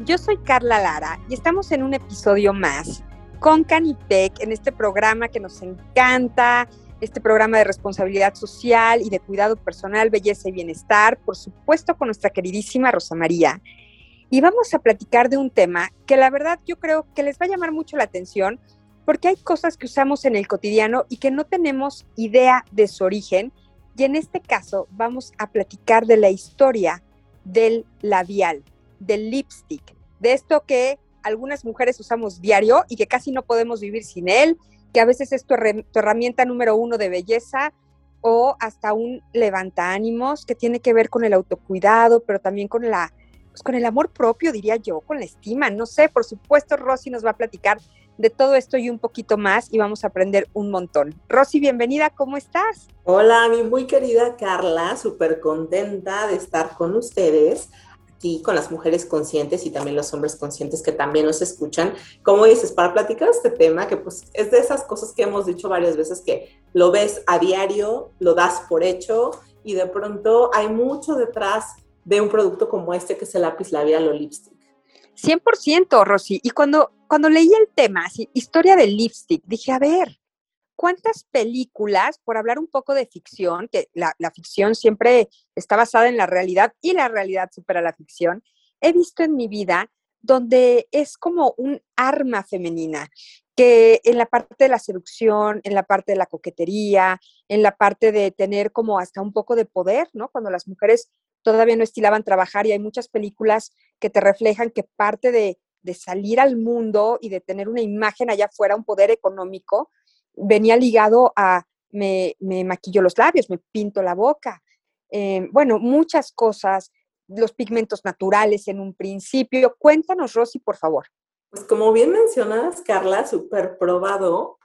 Yo soy Carla Lara y estamos en un episodio más con Canipec en este programa que nos encanta, este programa de responsabilidad social y de cuidado personal, belleza y bienestar, por supuesto con nuestra queridísima Rosa María. Y vamos a platicar de un tema que la verdad yo creo que les va a llamar mucho la atención porque hay cosas que usamos en el cotidiano y que no tenemos idea de su origen. Y en este caso vamos a platicar de la historia del labial del lipstick, de esto que algunas mujeres usamos diario y que casi no podemos vivir sin él, que a veces es tu, herramienta número uno de belleza o hasta un ánimos que tiene que ver con el autocuidado, pero también con la pues con el amor propio, diría yo, con la estima. No sé, por supuesto, Rosy nos va a platicar de todo esto y un poquito más y vamos a aprender un montón. Rosy, bienvenida, ¿cómo estás? Hola, mi muy querida Carla, súper contenta de estar con ustedes con las mujeres conscientes y también los hombres conscientes que también nos escuchan. Como dices, para platicar este tema, que pues es de esas cosas que hemos dicho varias veces que lo ves a diario, lo das por hecho y de pronto hay mucho detrás de un producto como este que es el lápiz labial o lipstick. 100%, Rosy. Y cuando, cuando leí el tema, así, historia del lipstick, dije, a ver, ¿cuántas películas, por hablar un poco de ficción, que la, ficción siempre está basada en la realidad y la realidad supera la ficción, he visto en mi vida donde es como un arma femenina, que en la parte de la seducción, en la parte de la coquetería, en la parte de tener como hasta un poco de poder, ¿no? Cuando las mujeres todavía no estilaban trabajar y hay muchas películas que te reflejan que parte de, de salir al mundo y de tener una imagen allá afuera, un poder económico, venía ligado a me, me maquillo los labios, me pinto la boca, eh, bueno, muchas cosas, los pigmentos naturales en un principio. Cuéntanos, Rosy, por favor. Pues como bien mencionas, Carla, súper probado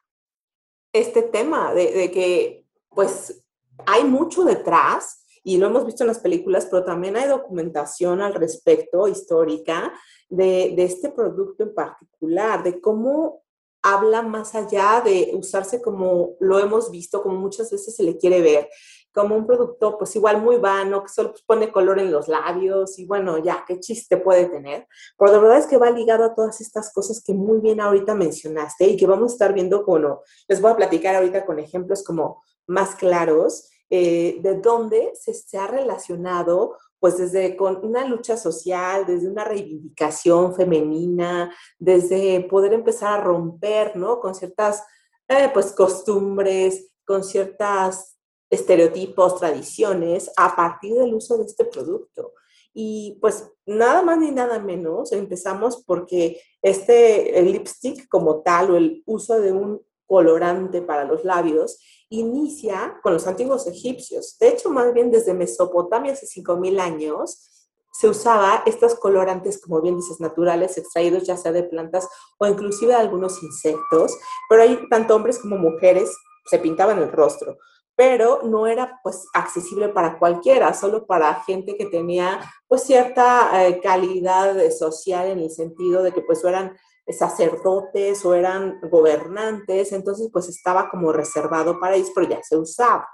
este tema de, de, que pues hay mucho detrás y lo hemos visto en las películas, pero también hay documentación al respecto, histórica, de, de este producto en particular, de cómo habla más allá de usarse como lo hemos visto, como muchas veces se le quiere ver, como un producto pues igual muy vano, que solo pues, pone color en los labios y bueno, ya, qué chiste puede tener. Pero la verdad es que va ligado a todas estas cosas que muy bien ahorita mencionaste y que vamos a estar viendo como, les voy a platicar ahorita con ejemplos como más claros eh, de dónde se, se ha relacionado pues desde con una lucha social, desde una reivindicación femenina, desde poder empezar a romper, ¿no? Con ciertas, eh, pues, costumbres, con ciertas estereotipos, tradiciones, a partir del uso de este producto. Y pues nada más ni nada menos, empezamos porque este el lipstick como tal o el uso de un colorante para los labios inicia con los antiguos egipcios. De hecho, más bien desde Mesopotamia hace 5.000 años, se usaba estos colorantes, como bien naturales, extraídos ya sea de plantas o inclusive de algunos insectos, pero hay tanto hombres como mujeres se pintaban el rostro, pero no era pues accesible para cualquiera, solo para gente que tenía pues cierta eh, calidad social en el sentido de que pues eran sacerdotes o eran gobernantes, entonces pues estaba como reservado para ellos, pero ya se usaba.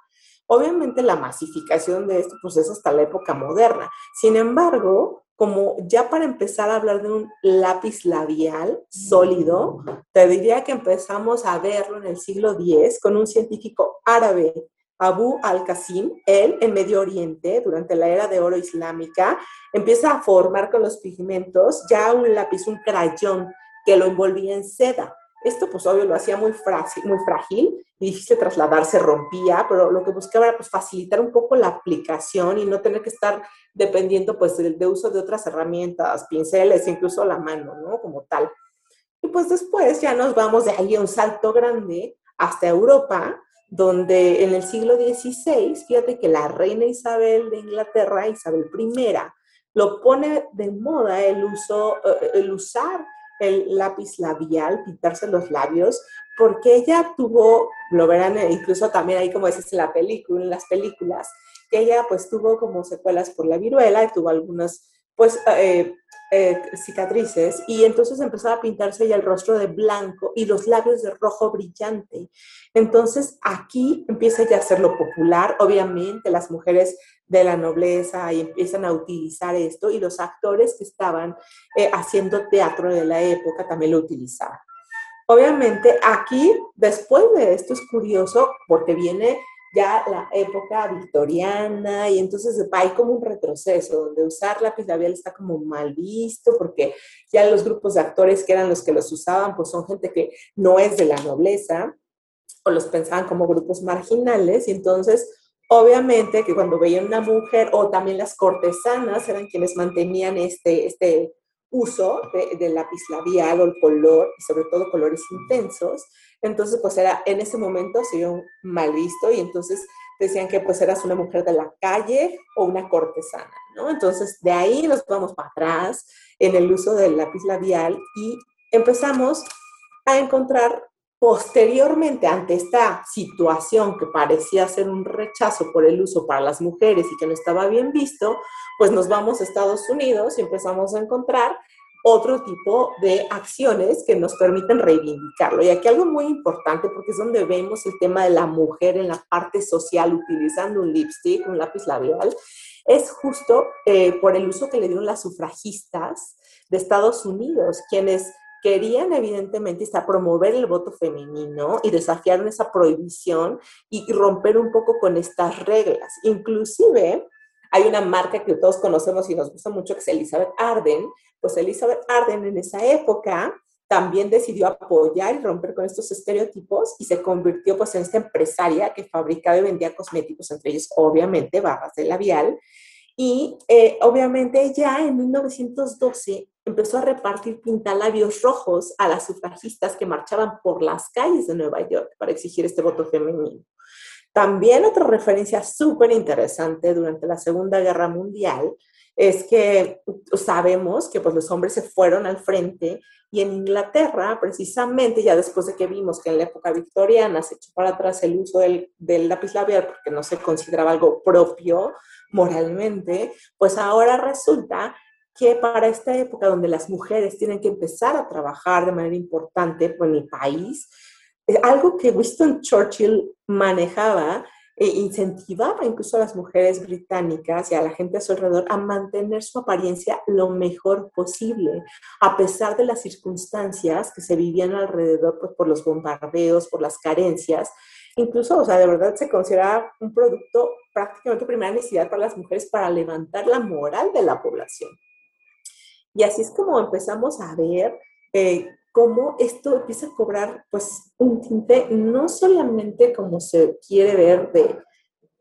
Obviamente la masificación de esto pues es hasta la época moderna. Sin embargo, como ya para empezar a hablar de un lápiz labial sólido, te diría que empezamos a verlo en el siglo X con un científico árabe, Abu al-Qasim, él en Medio Oriente, durante la era de oro islámica, empieza a formar con los pigmentos ya un lápiz, un crayón que lo envolvía en seda. Esto, pues, obvio, lo hacía muy frágil, muy frágil y difícil de trasladarse, rompía, pero lo que buscaba era, pues, facilitar un poco la aplicación y no tener que estar dependiendo, pues, del de uso de otras herramientas, pinceles, incluso la mano, ¿no? Como tal. Y pues después ya nos vamos de ahí a un salto grande hasta Europa, donde en el siglo XVI, fíjate que la reina Isabel de Inglaterra, Isabel I, lo pone de moda el uso, eh, el usar el lápiz labial, pintarse los labios, porque ella tuvo, lo verán incluso también ahí como dices en la película, en las películas, que ella pues tuvo como secuelas por la viruela y tuvo algunas pues eh, eh, cicatrices y entonces empezaba a pintarse ya el rostro de blanco y los labios de rojo brillante. Entonces aquí empieza ya a ser popular, obviamente las mujeres de la nobleza y empiezan a utilizar esto y los actores que estaban eh, haciendo teatro de la época también lo utilizaban. Obviamente aquí, después de esto es curioso porque viene ya la época victoriana y entonces hay como un retroceso donde usar lápiz labial está como mal visto porque ya los grupos de actores que eran los que los usaban pues son gente que no es de la nobleza o los pensaban como grupos marginales y entonces obviamente que cuando veían una mujer o también las cortesanas eran quienes mantenían este, este uso del lápiz labial o el color y sobre todo colores intensos entonces, pues era, en ese momento se vio mal visto y entonces decían que pues eras una mujer de la calle o una cortesana, ¿no? Entonces, de ahí nos vamos para atrás en el uso del lápiz labial y empezamos a encontrar posteriormente ante esta situación que parecía ser un rechazo por el uso para las mujeres y que no estaba bien visto, pues nos vamos a Estados Unidos y empezamos a encontrar otro tipo de acciones que nos permiten reivindicarlo. Y aquí algo muy importante, porque es donde vemos el tema de la mujer en la parte social utilizando un lipstick, un lápiz labial, es justo eh, por el uso que le dieron las sufragistas de Estados Unidos, quienes querían evidentemente promover el voto femenino y desafiaron esa prohibición y romper un poco con estas reglas. Inclusive hay una marca que todos conocemos y nos gusta mucho que es Elizabeth Arden, pues Elizabeth Arden en esa época también decidió apoyar y romper con estos estereotipos y se convirtió pues en esta empresaria que fabricaba y vendía cosméticos, entre ellos obviamente barras de labial. Y eh, obviamente ya en 1912 empezó a repartir pintalabios rojos a las sufragistas que marchaban por las calles de Nueva York para exigir este voto femenino. También otra referencia súper interesante durante la Segunda Guerra Mundial es que sabemos que pues los hombres se fueron al frente y en Inglaterra, precisamente ya después de que vimos que en la época victoriana se echó para atrás el uso del, del lápiz labial porque no se consideraba algo propio moralmente, pues ahora resulta que para esta época donde las mujeres tienen que empezar a trabajar de manera importante en el país, algo que Winston Churchill manejaba e incentivaba incluso a las mujeres británicas y a la gente a su alrededor a mantener su apariencia lo mejor posible, a pesar de las circunstancias que se vivían alrededor pues, por los bombardeos, por las carencias. Incluso, o sea, de verdad se consideraba un producto prácticamente primera necesidad para las mujeres para levantar la moral de la población. Y así es como empezamos a ver eh, cómo esto empieza a cobrar pues un tinte no solamente como se quiere ver de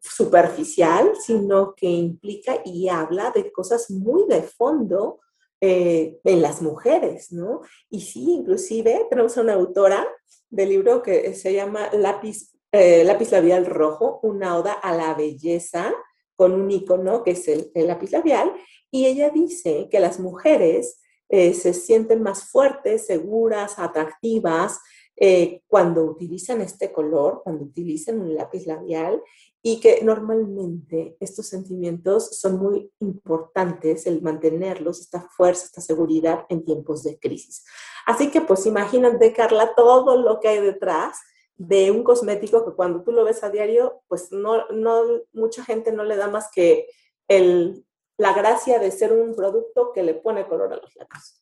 superficial, sino que implica y habla de cosas muy de fondo eh, en las mujeres, ¿no? Y sí, inclusive tenemos a una autora del libro que se llama Lápiz, eh, lápiz labial rojo, una oda a la belleza con un icono que es el lápiz labial, y ella dice que las mujeres eh, se sienten más fuertes, seguras, atractivas eh, cuando utilizan este color, cuando utilizan un lápiz labial y que normalmente estos sentimientos son muy importantes, el mantenerlos, esta fuerza, esta seguridad en tiempos de crisis. Así que pues imagínate, Carla, todo lo que hay detrás de un cosmético que cuando tú lo ves a diario, pues no, no, mucha gente no le da más que el la gracia de ser un producto que le pone color a los labios.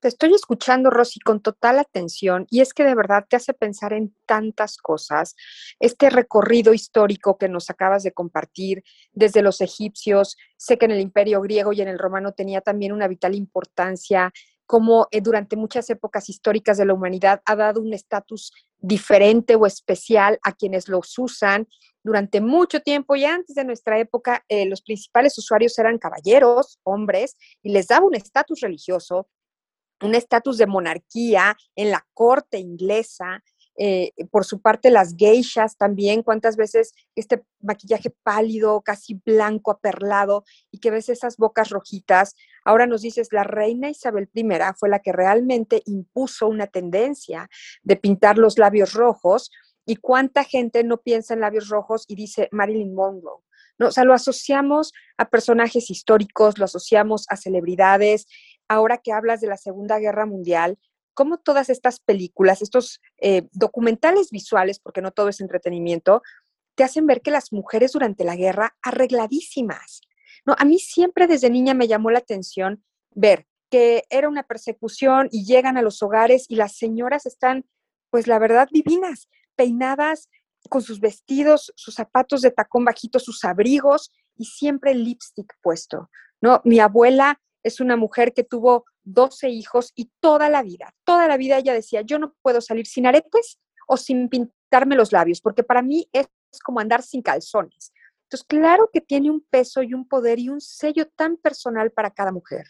Te estoy escuchando, Rosy, con total atención y es que de verdad te hace pensar en tantas cosas. Este recorrido histórico que nos acabas de compartir desde los egipcios, sé que en el imperio griego y en el romano tenía también una vital importancia, como eh, durante muchas épocas históricas de la humanidad ha dado un estatus diferente o especial a quienes los usan durante mucho tiempo y antes de nuestra época, eh, los principales usuarios eran caballeros, hombres, y les daba un estatus religioso, un estatus de monarquía en la corte inglesa. Eh, por su parte, las geishas también, cuántas veces este maquillaje pálido, casi blanco, aperlado, y que ves esas bocas rojitas, Ahora nos dices, la reina Isabel I fue la que realmente impuso una tendencia de pintar los labios rojos y cuánta gente no piensa en labios rojos y dice Marilyn Monroe. No, o sea, lo asociamos a personajes históricos, lo asociamos a celebridades. Ahora que hablas de la Segunda Guerra Mundial, cómo todas estas películas, estos eh, documentales visuales, porque no todo es entretenimiento, te hacen ver que las mujeres durante la guerra arregladísimas. No, a mí siempre desde niña me llamó la atención ver que era una persecución y llegan a los hogares y las señoras están, pues la verdad, divinas, peinadas con sus vestidos, sus zapatos de tacón bajito, sus abrigos y siempre el lipstick puesto. ¿no? Mi abuela es una mujer que tuvo 12 hijos y toda la vida, toda la vida ella decía, yo no puedo salir sin aretes o sin pintarme los labios, porque para mí es como andar sin calzones. Entonces, claro que tiene un peso y un poder y un sello tan personal para cada mujer.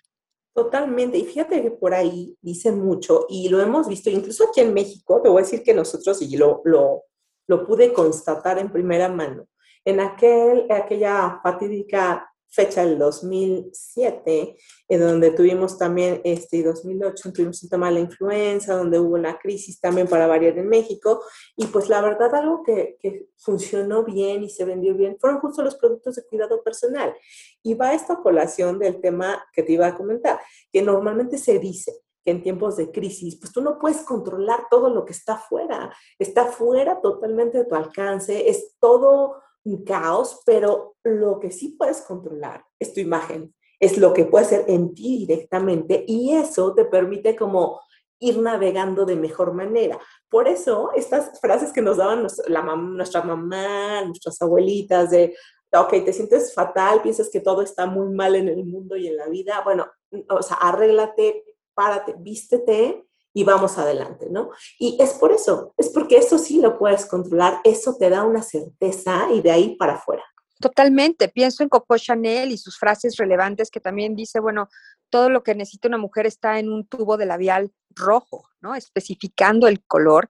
Totalmente. Y fíjate que por ahí dicen mucho, y lo hemos visto incluso aquí en México, te voy a decir que nosotros, y lo, lo, lo pude constatar en primera mano, en aquel, aquella fatídica fecha del 2007, en donde tuvimos también, este 2008, tuvimos un tema de la influenza, donde hubo una crisis también para variar en México, y pues la verdad algo que, que funcionó bien y se vendió bien fueron justo los productos de cuidado personal. Y va esta colación del tema que te iba a comentar, que normalmente se dice, que en tiempos de crisis, pues tú no puedes controlar todo lo que está fuera, está fuera totalmente de tu alcance, es todo un caos, pero lo que sí puedes controlar es tu imagen, es lo que puede ser en ti directamente y eso te permite como ir navegando de mejor manera. Por eso, estas frases que nos daban la nuestra mamá, nuestras abuelitas de, ok, te sientes fatal, piensas que todo está muy mal en el mundo y en la vida, bueno, o sea, arréglate, párate, vístete y vamos adelante, ¿no? Y es por eso, es porque eso sí lo puedes controlar, eso te da una certeza y de ahí para afuera. Totalmente, pienso en Coco Chanel y sus frases relevantes que también dice, bueno, todo lo que necesita una mujer está en un tubo de labial rojo, ¿no? Especificando el color.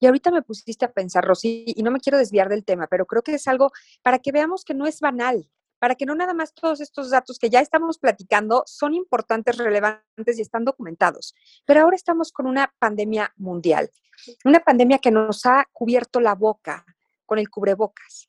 Y ahorita me pusiste a pensar, Rosy, y no me quiero desviar del tema, pero creo que es algo para que veamos que no es banal, para que no nada más todos estos datos que ya estamos platicando son importantes, relevantes y están documentados. Pero ahora estamos con una pandemia mundial, una pandemia que nos ha cubierto la boca con el cubrebocas.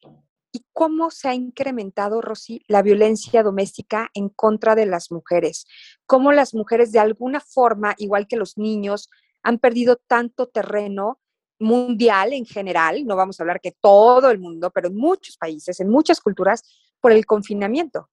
¿Y cómo se ha incrementado, Rosy, la violencia doméstica en contra de las mujeres? ¿Cómo las mujeres de alguna forma, igual que los niños, han perdido tanto terreno mundial en general, no vamos a hablar que todo el mundo, pero en muchos países, en muchas culturas, por el confinamiento.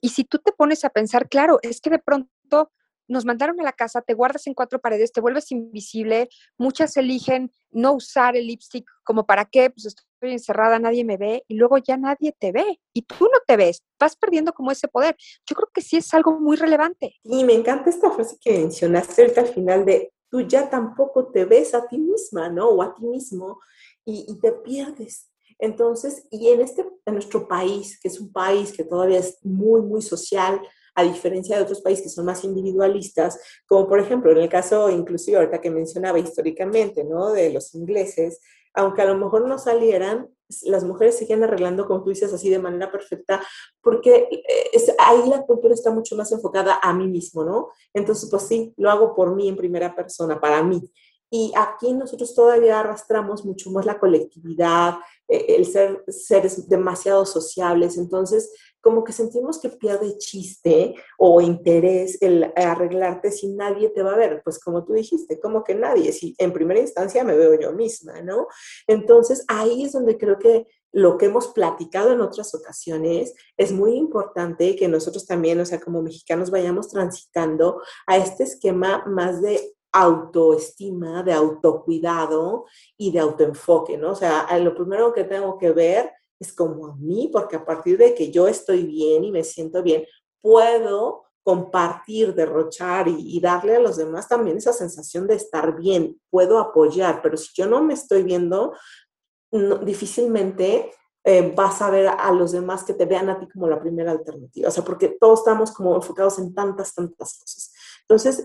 Y si tú te pones a pensar, claro, es que de pronto nos mandaron a la casa, te guardas en cuatro paredes, te vuelves invisible, muchas eligen no usar el lipstick como para qué, pues estoy encerrada, nadie me ve y luego ya nadie te ve y tú no te ves, vas perdiendo como ese poder. Yo creo que sí es algo muy relevante. Y me encanta esta frase que mencionaste al final de tú ya tampoco te ves a ti misma, ¿no? O a ti mismo y te pierdes. Entonces, y en, este, en nuestro país, que es un país que todavía es muy, muy social, a diferencia de otros países que son más individualistas, como por ejemplo en el caso inclusive ahorita que mencionaba históricamente, ¿no? De los ingleses, aunque a lo mejor no salieran, las mujeres seguían arreglando, como tú así de manera perfecta, porque eh, ahí la cultura está mucho más enfocada a mí mismo, ¿no? Entonces, pues sí, lo hago por mí en primera persona, para mí. Y aquí nosotros todavía arrastramos mucho más la colectividad, eh, el ser seres demasiado sociables, entonces como que sentimos que pierde chiste o interés el arreglarte si nadie te va a ver, pues como tú dijiste, como que nadie, si en primera instancia me veo yo misma, ¿no? Entonces ahí es donde creo que lo que hemos platicado en otras ocasiones, es muy importante que nosotros también, o sea, como mexicanos, vayamos transitando a este esquema más de autoestima, de autocuidado y de autoenfoque, ¿no? O sea, lo primero que tengo que ver es como a mí, porque a partir de que yo estoy bien y me siento bien, puedo compartir, derrochar y, darle a los demás también esa sensación de estar bien, puedo apoyar, pero si yo no me estoy viendo, difícilmente eh, vas a ver a los demás que te vean a ti como la primera alternativa, o sea, porque todos estamos como enfocados en tantas, tantas cosas. Entonces,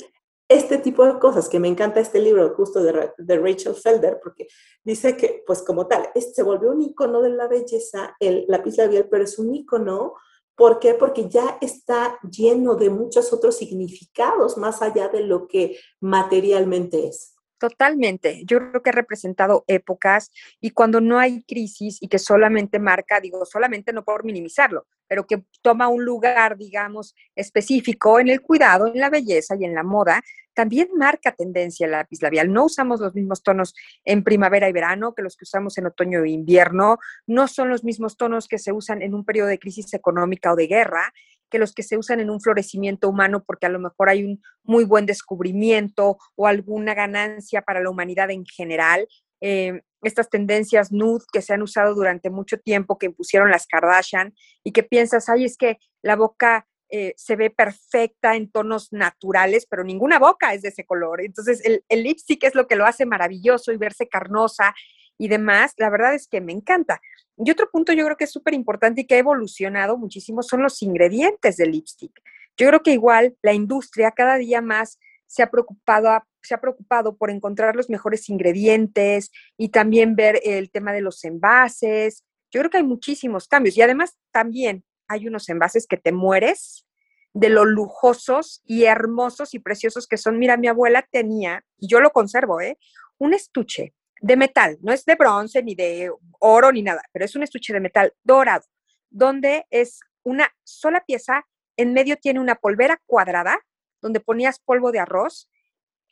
este tipo de cosas, que me encanta este libro justo de, de, Rachel Felder, porque dice que, pues como tal, se volvió un icono de la belleza, el lápiz labial, pero es un icono ¿Por qué? Porque ya está lleno de muchos otros significados más allá de lo que materialmente es. Totalmente. Yo creo que ha representado épocas y cuando no hay crisis y que solamente marca, digo, solamente no por minimizarlo, pero que toma un lugar, digamos, específico en el cuidado, en la belleza y en la moda, también marca tendencia el lápiz labial. No usamos los mismos tonos en primavera y verano que los que usamos en otoño e invierno, no son los mismos tonos que se usan en un periodo de crisis económica o de guerra que los que se usan en un florecimiento humano porque a lo mejor hay un muy buen descubrimiento o alguna ganancia para la humanidad en general. Eh, estas tendencias nude que se han usado durante mucho tiempo, que impusieron las Kardashian, y que piensas, ay, es que la boca eh, se ve perfecta en tonos naturales, pero ninguna boca es de ese color. Entonces, el, el lipstick es lo que lo hace maravilloso y verse carnosa y demás, la verdad es que me encanta. Y otro punto yo creo que es súper importante y que ha evolucionado muchísimo son los ingredientes del lipstick. Yo creo que igual la industria cada día más se ha preocupado, se ha preocupado por encontrar los mejores ingredientes y también ver el tema de los envases. Yo creo que hay muchísimos cambios y además también hay unos envases que te mueres de lo lujosos y hermosos y preciosos que son. Mira, mi abuela tenía, y yo lo conservo, ¿eh? un estuche de metal, no es de bronce ni de oro ni nada, pero es un estuche de metal dorado, donde es una sola pieza, en medio tiene una polvera cuadrada, donde ponías polvo de arroz,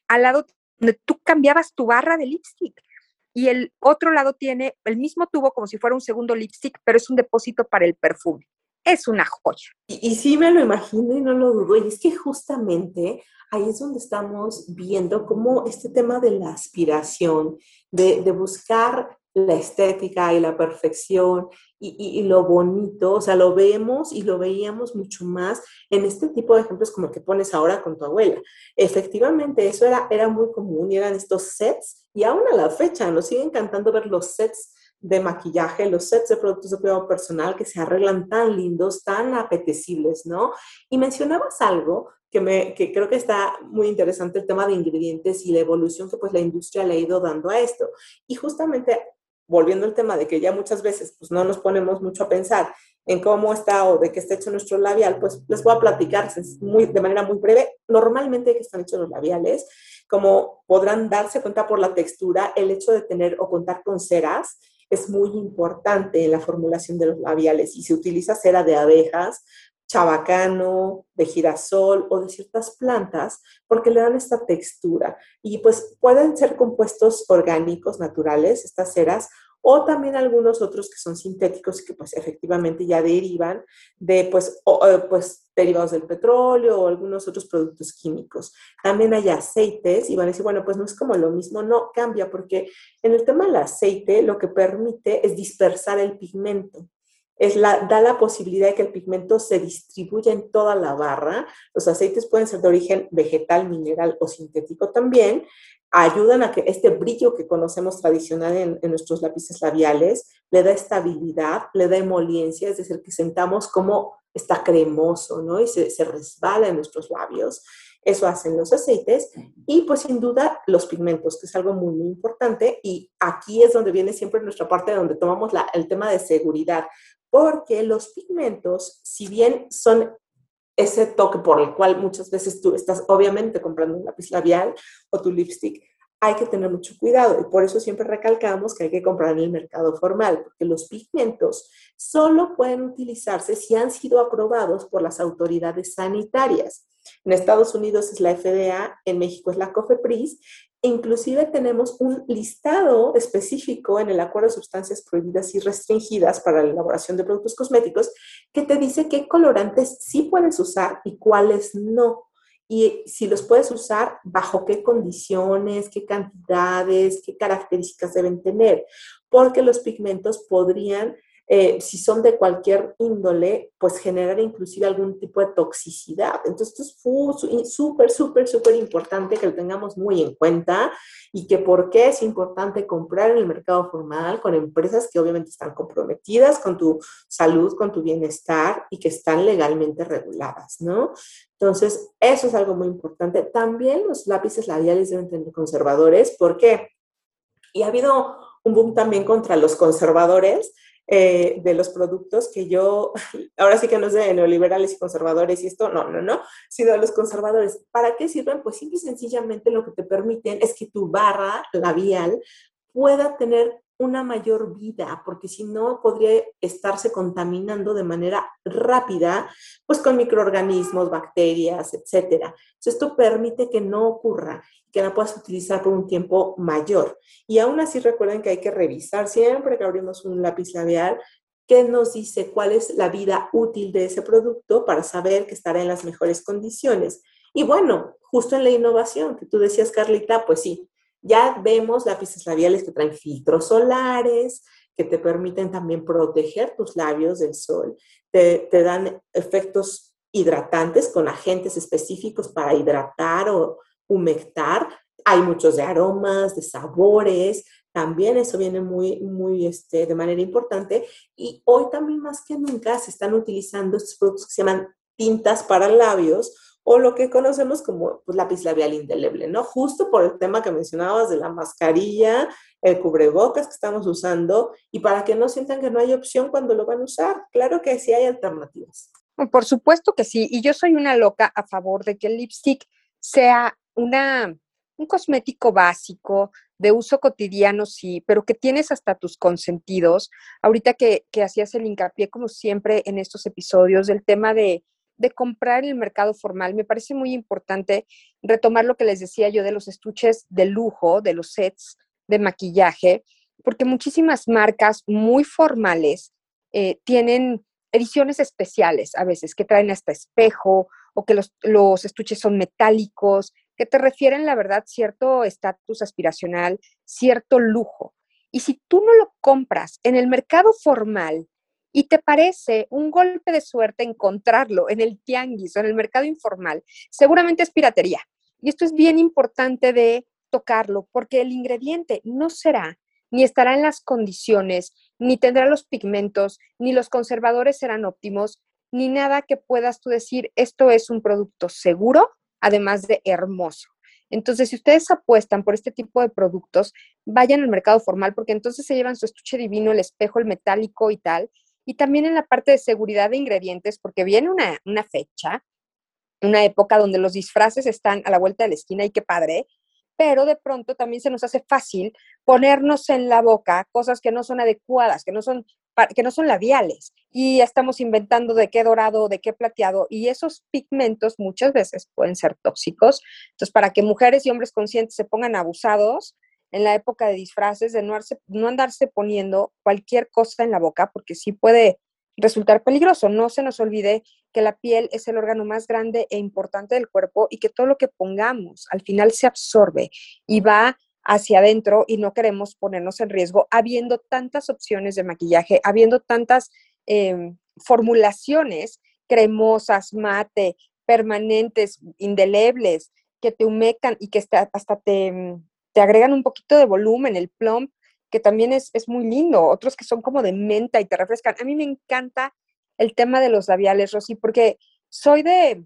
al lado donde tú cambiabas tu barra de lipstick. Y el otro lado tiene el mismo tubo como si fuera un segundo lipstick, pero es un depósito para el perfume. Es una joya. Y, y sí me lo imagino y no lo dudo. Y es que justamente ahí es donde estamos viendo cómo este tema de la aspiración, de, buscar la estética y la perfección y, lo bonito, o sea, lo vemos y lo veíamos mucho más en este tipo de ejemplos como el que pones ahora con tu abuela. Efectivamente, eso era, era muy común y eran estos sets y aún a la fecha nos sigue encantando ver los sets de maquillaje, los sets de productos de cuidado personal que se arreglan tan lindos, tan apetecibles, ¿no? Y mencionabas algo que, me, que creo que está muy interesante, el tema de ingredientes y la evolución que pues la industria le ha ido dando a esto. Y justamente volviendo al tema de que ya muchas veces pues no nos ponemos mucho a pensar en cómo está o de qué está hecho nuestro labial, pues les voy a platicar muy, de manera muy breve. Normalmente que están hechos los labiales, como podrán darse cuenta por la textura, el hecho de tener o contar con ceras es muy importante en la formulación de los labiales y se utiliza cera de abejas, chabacano, de girasol o de ciertas plantas porque le dan esta textura. Y pues pueden ser compuestos orgánicos naturales, estas ceras, o también algunos otros que son sintéticos y que pues efectivamente ya derivan de pues, eh, pues derivados del petróleo o algunos otros productos químicos. También hay aceites y van a decir, bueno, pues no es como lo mismo, no cambia porque en el tema del aceite lo que permite es dispersar el pigmento. Es la, da la posibilidad de que el pigmento se distribuya en toda la barra. Los aceites pueden ser de origen vegetal, mineral o sintético también ayudan a que este brillo que conocemos tradicional en, nuestros lápices labiales le da estabilidad, le da emoliencia, es decir, que sentamos como está cremoso, ¿no? Y se, se resbala en nuestros labios. Eso hacen los aceites y pues sin duda los pigmentos, que es algo muy, muy importante. Y aquí es donde viene siempre nuestra parte donde tomamos la, el tema de seguridad, porque los pigmentos, si bien son ese toque por el cual muchas veces tú estás obviamente comprando un lápiz labial o tu lipstick, hay que tener mucho cuidado y por eso siempre recalcamos que hay que comprar en el mercado formal, porque los pigmentos solo pueden utilizarse si han sido aprobados por las autoridades sanitarias. En Estados Unidos es la FDA, en México es la COFEPRIS Inclusive tenemos un listado específico en el Acuerdo de Sustancias Prohibidas y Restringidas para la elaboración de productos cosméticos que te dice qué colorantes sí puedes usar y cuáles no. Y si los puedes usar, bajo qué condiciones, qué cantidades, qué características deben tener, porque los pigmentos podrían eh, si son de cualquier índole, pues generar inclusive algún tipo de toxicidad. Entonces, esto es súper, súper, súper importante que lo tengamos muy en cuenta y que por qué es importante comprar en el mercado formal con empresas que obviamente están comprometidas con tu salud, con tu bienestar y que están legalmente reguladas, ¿no? Entonces, eso es algo muy importante. También los lápices labiales deben tener conservadores. ¿Por qué? Y ha habido un boom también contra los conservadores eh, de los productos que yo, ahora sí que no sé de neoliberales y conservadores y esto, no, no, no, sino de los conservadores. ¿Para qué sirven? Pues simple y sencillamente lo que te permiten es que tu barra labial pueda tener una mayor vida, porque si no podría estarse contaminando de manera rápida, pues con microorganismos, bacterias, etcétera. Entonces, esto permite que no ocurra, que la puedas utilizar por un tiempo mayor. Y aún así recuerden que hay que revisar siempre que abrimos un lápiz labial qué nos dice cuál es la vida útil de ese producto para saber que estará en las mejores condiciones. Y bueno, justo en la innovación que tú decías, Carlita, pues sí, ya vemos lápices labiales que traen filtros solares, que te permiten también proteger tus labios del sol, te, dan efectos hidratantes con agentes específicos para hidratar o humectar. Hay muchos de aromas, de sabores, también eso viene muy, muy este, de manera importante. Y hoy también más que nunca se están utilizando estos productos que se llaman tintas para labios o lo que conocemos como pues, lápiz labial indeleble, ¿no? Justo por el tema que mencionabas de la mascarilla, el cubrebocas que estamos usando y para que no sientan que no hay opción cuando lo van a usar. Claro que sí hay alternativas. Por supuesto que sí, y yo soy una loca a favor de que el lipstick sea una, un cosmético básico de uso cotidiano, sí, pero que tienes hasta tus consentidos. Ahorita que, que hacías el hincapié, como siempre en estos episodios, del tema de de comprar en el mercado formal, me parece muy importante retomar lo que les decía yo de los estuches de lujo, de los sets de maquillaje, porque muchísimas marcas muy formales eh, tienen ediciones especiales a veces que traen hasta espejo o que los, los estuches son metálicos, que te refieren, la verdad, cierto estatus aspiracional, cierto lujo. Y si tú no lo compras en el mercado formal, y te parece un golpe de suerte encontrarlo en el tianguis o en el mercado informal, seguramente es piratería. Y esto es bien importante de tocarlo porque el ingrediente no será ni estará en las condiciones, ni tendrá los pigmentos, ni los conservadores serán óptimos, ni nada que puedas tú decir, esto es un producto seguro, además de hermoso. Entonces, si ustedes apuestan por este tipo de productos, vayan al mercado formal porque entonces se llevan su estuche divino, el espejo, el metálico y tal, y también en la parte de seguridad de ingredientes, porque viene una, una fecha, una época donde los disfraces están a la vuelta de la esquina y qué padre, pero de pronto también se nos hace fácil ponernos en la boca cosas que no son adecuadas, que no son, que no son labiales, y estamos inventando de qué dorado, de qué plateado, y esos pigmentos muchas veces pueden ser tóxicos. Entonces, para que mujeres y hombres conscientes se pongan abusados, en la época de disfraces, de no, no andarse poniendo cualquier cosa en la boca, porque sí puede resultar peligroso. No se nos olvide que la piel es el órgano más grande e importante del cuerpo y que todo lo que pongamos al final se absorbe y va hacia adentro y no queremos ponernos en riesgo habiendo tantas opciones de maquillaje, habiendo tantas em, formulaciones cremosas, mate, permanentes, indelebles, que te humectan y que hasta te, te agregan un poquito de volumen, el plump, que también es, es muy lindo, otros que son como de menta y te refrescan. A mí me encanta el tema de los labiales, Rosy, porque soy de,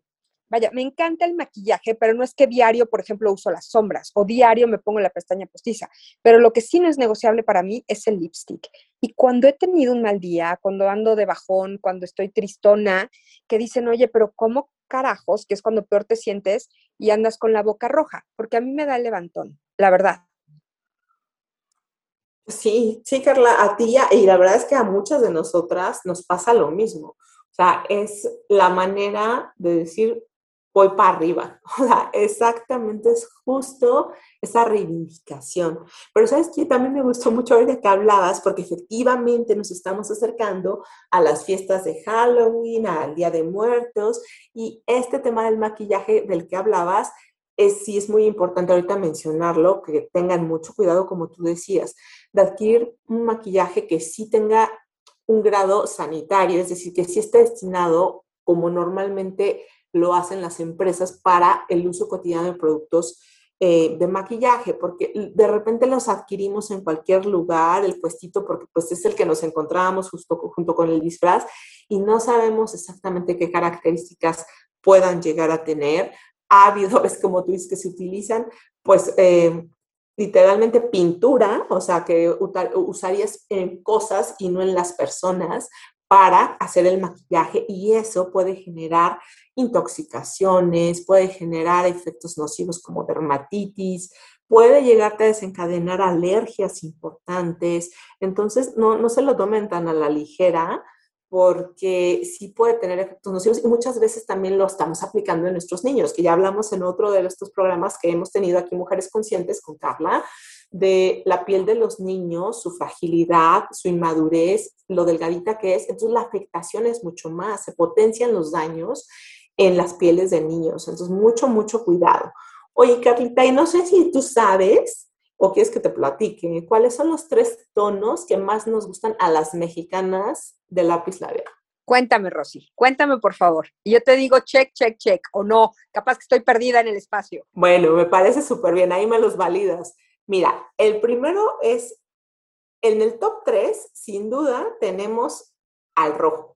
vaya, me encanta el maquillaje, pero no es que diario, por ejemplo, uso las sombras o diario me pongo la pestaña postiza, pero lo que sí no es negociable para mí es el lipstick. Y cuando he tenido un mal día, cuando ando de bajón, cuando estoy tristona, que dicen, oye, pero ¿cómo carajos, que es cuando peor te sientes y andas con la boca roja? Porque a mí me da el levantón la verdad. Sí, sí, Carla, a ti y la verdad es que a muchas de nosotras nos pasa lo mismo. O sea, es la manera de decir, voy para arriba. O sea, exactamente es justo esa reivindicación. Pero sabes que también me gustó mucho de que hablabas, porque efectivamente nos estamos acercando a las fiestas de Halloween, al Día de Muertos, y este tema del maquillaje del que hablabas es, sí es muy importante ahorita mencionarlo, que tengan mucho cuidado, como tú decías, de adquirir un maquillaje que sí tenga un grado sanitario, es decir, que sí esté destinado, como normalmente lo hacen las empresas, para el uso cotidiano de productos eh, de maquillaje, porque de repente los adquirimos en cualquier lugar, el puestito, porque pues es el que nos encontrábamos justo junto con el disfraz y no sabemos exactamente qué características puedan llegar a tener, habido, es como tú dices, que se utilizan, pues, eh, literalmente pintura, o sea, que usarías en cosas y no en las personas para hacer el maquillaje y eso puede generar intoxicaciones, puede generar efectos nocivos como dermatitis, puede llegarte a desencadenar alergias importantes. Entonces, no, no se lo tomen tan a la ligera porque sí puede tener efectos nocivos y muchas veces también lo estamos aplicando en nuestros niños, que ya hablamos en otro de estos programas que hemos tenido aquí, Mujeres Conscientes, con Carla, de la piel de los niños, su fragilidad, su inmadurez, lo delgadita que es. Entonces la afectación es mucho más, se potencian los daños en las pieles de niños. Entonces mucho, mucho cuidado. Oye, Carlita, y no sé si tú sabes o quieres que te platique, ¿cuáles son los tres tonos que más nos gustan a las mexicanas de lápiz labial? Cuéntame, Rosy, cuéntame por favor. Y yo te digo check, check, check, o no, capaz que estoy perdida en el espacio. Bueno, me parece súper bien, ahí me los validas. Mira, el primero es, en el top 3, sin duda, tenemos al rojo.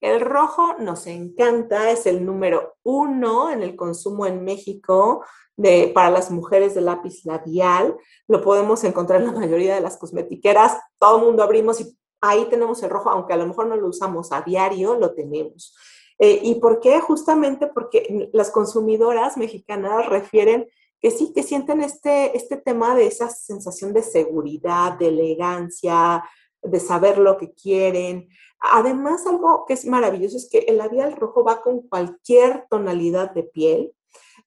El rojo nos encanta, es el número uno en el consumo en México de, para las mujeres de lápiz labial. Lo podemos encontrar en la mayoría de las cosmetiqueras. Todo el mundo abrimos y ahí tenemos el rojo, aunque a lo mejor no lo usamos a diario, lo tenemos. Eh, ¿Y por qué? Justamente porque las consumidoras mexicanas refieren que sí, que sienten este, este tema de esa sensación de seguridad, de elegancia, de saber lo que quieren. Además, algo que es maravilloso es que el labial rojo va con cualquier tonalidad de piel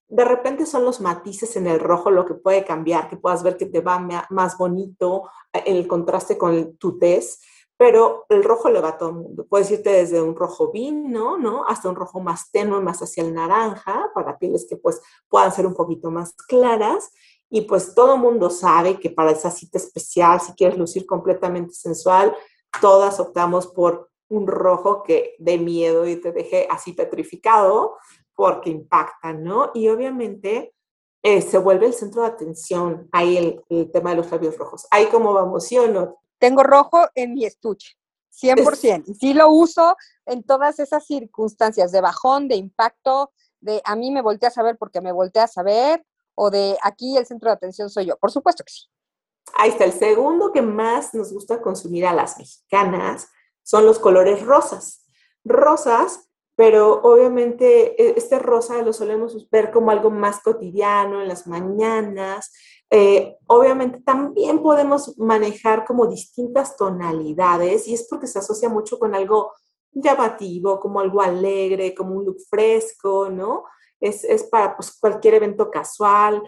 de repente son los matices en el rojo lo que puede cambiar, que puedas ver que te va más bonito en el contraste con tu tez, pero el rojo le va a todo el mundo. Puedes irte desde un rojo vino, ¿no? Hasta un rojo más tenue, más hacia el naranja, para pieles que pues puedan ser un poquito más claras. Y pues todo el mundo sabe que para esa cita especial, si quieres lucir completamente sensual, todas optamos por un rojo que dé miedo y te deje así petrificado, porque impactan, ¿no? Y obviamente eh, se vuelve el centro de atención ahí el, tema de los labios rojos. Ahí cómo vamos, ¿sí o no? Tengo rojo en mi estuche, 100%. Y sí lo uso en todas esas circunstancias de bajón, de impacto, de a mí me volteas a ver porque me volteas a ver, o de aquí el centro de atención soy yo. Por supuesto que sí. Ahí está, el segundo que más nos gusta consumir a las mexicanas son los colores rosas. Rosas pero obviamente e, este rosa lo solemos ver como algo más cotidiano en las mañanas. Eh, obviamente también podemos manejar como distintas tonalidades y es porque se asocia mucho con algo llamativo, como algo alegre, como un look fresco, ¿no? Es, es para pues, cualquier evento casual.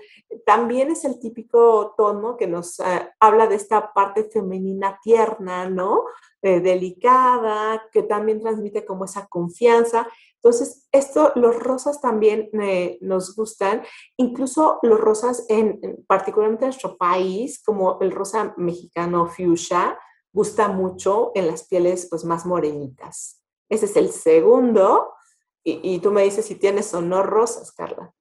También es el típico tono que nos eh, habla de esta parte femenina tierna, ¿no? Eh, delicada, que también transmite como esa confianza. Entonces, esto, los rosas también eh, nos gustan, incluso los rosas en, particularmente en nuestro país, como el rosa mexicano fuchsia, gusta mucho en las pieles pues más morenitas. Ese es el segundo. Y, tú me dices si tienes o no rosas, Carla.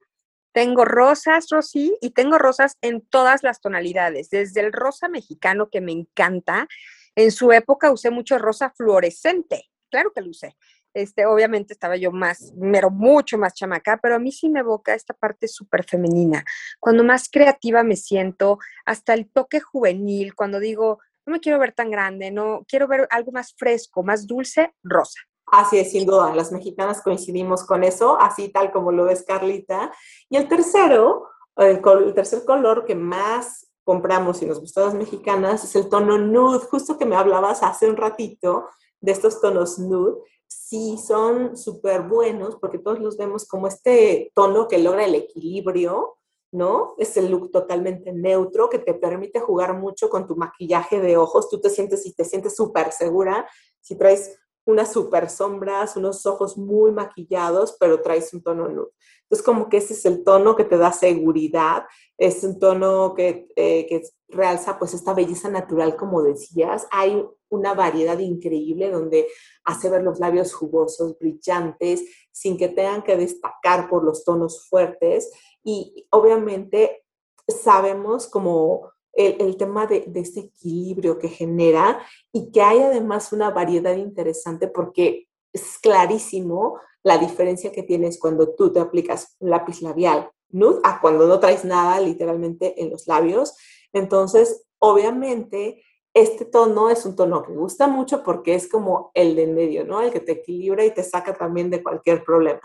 Tengo rosas, Rosy, y tengo rosas en todas las tonalidades, desde el rosa mexicano que me encanta, en su época usé mucho rosa fluorescente, claro que lo usé. Este, obviamente estaba yo más, pero mucho más chamaca, pero a mí sí me evoca esta parte súper femenina. Cuando más creativa me siento, hasta el toque juvenil, cuando digo, no me quiero ver tan grande, no quiero ver algo más fresco, más dulce, rosa. Así es, sin duda, las mexicanas coincidimos con eso, así tal como lo ves Carlita. Y el tercero, el, tercer color que más compramos y nos gustan las mexicanas es el tono nude, justo que me hablabas hace un ratito de estos tonos nude. Sí, son súper buenos porque todos los vemos como este tono que logra el equilibrio, ¿no? Es el look totalmente neutro que te permite jugar mucho con tu maquillaje de ojos. Tú te sientes y te sientes súper segura si traes unas super sombras, unos ojos muy maquillados, pero traes un tono nude. Entonces, como que ese es el tono que te da seguridad, es un tono que, eh, que realza pues esta belleza natural, como decías. Hay una variedad increíble donde hace ver los labios jugosos, brillantes, sin que tengan que destacar por los tonos fuertes. Y obviamente sabemos como el, tema de, de, este equilibrio que genera y que hay además una variedad interesante porque es clarísimo la diferencia que tienes cuando tú te aplicas un lápiz labial nude a cuando no traes nada literalmente en los labios. Entonces, obviamente, este tono es un tono que gusta mucho porque es como el de en medio, ¿no? El que te equilibra y te saca también de cualquier problema.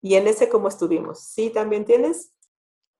Y en ese, ¿cómo estuvimos? ¿Sí también tienes?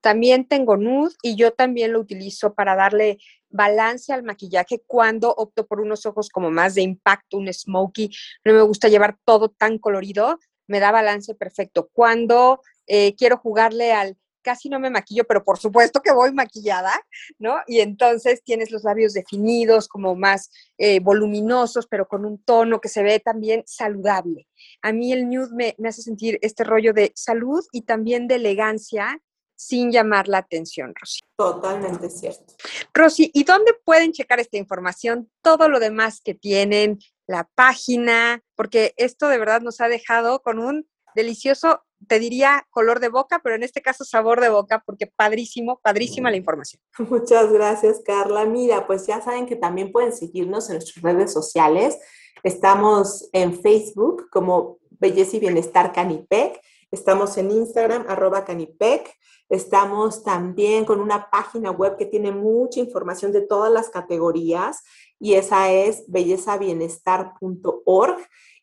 También tengo nude y yo también lo utilizo para darle balance al maquillaje cuando opto por unos ojos como más de impacto, un smoky. No me gusta llevar todo tan colorido, me da balance perfecto. Cuando eh, quiero jugarle al casi no me maquillo, pero por supuesto que voy maquillada, ¿no? Y entonces tienes los labios definidos, como más eh, voluminosos, pero con un tono que se ve también saludable. A mí el nude me, me hace sentir este rollo de salud y también de elegancia sin llamar la atención, Rosy. Totalmente cierto. Rosy, ¿y dónde pueden checar esta información? Todo lo demás que tienen, la página, porque esto de verdad nos ha dejado con un delicioso, te diría color de boca, pero en este caso sabor de boca, porque padrísimo, padrísima la información. Muchas gracias, Carla. Mira, pues ya saben que también pueden seguirnos en nuestras redes sociales. Estamos en Facebook como Belleza y Bienestar Canipec. Estamos en Instagram, arroba Canipec. Estamos también con una página web que tiene mucha información de todas las categorías y esa es bellezabienestar.org.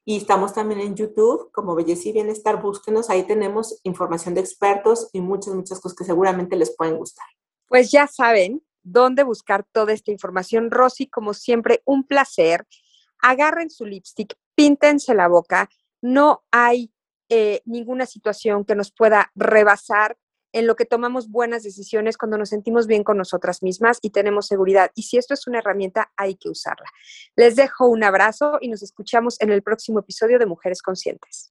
Y estamos también en YouTube como Belleza y Bienestar. Búsquenos, ahí tenemos información de expertos y muchas, muchas cosas que seguramente les pueden gustar. Pues ya saben dónde buscar toda esta información. Rosy, como siempre, un placer. Agarren su lipstick, píntense la boca. No hay eh, ninguna situación que nos pueda rebasar en lo que tomamos buenas decisiones cuando nos sentimos bien con nosotras mismas y tenemos seguridad. Y si esto es una herramienta, hay que usarla. Les dejo un abrazo y nos escuchamos en el próximo episodio de Mujeres Conscientes.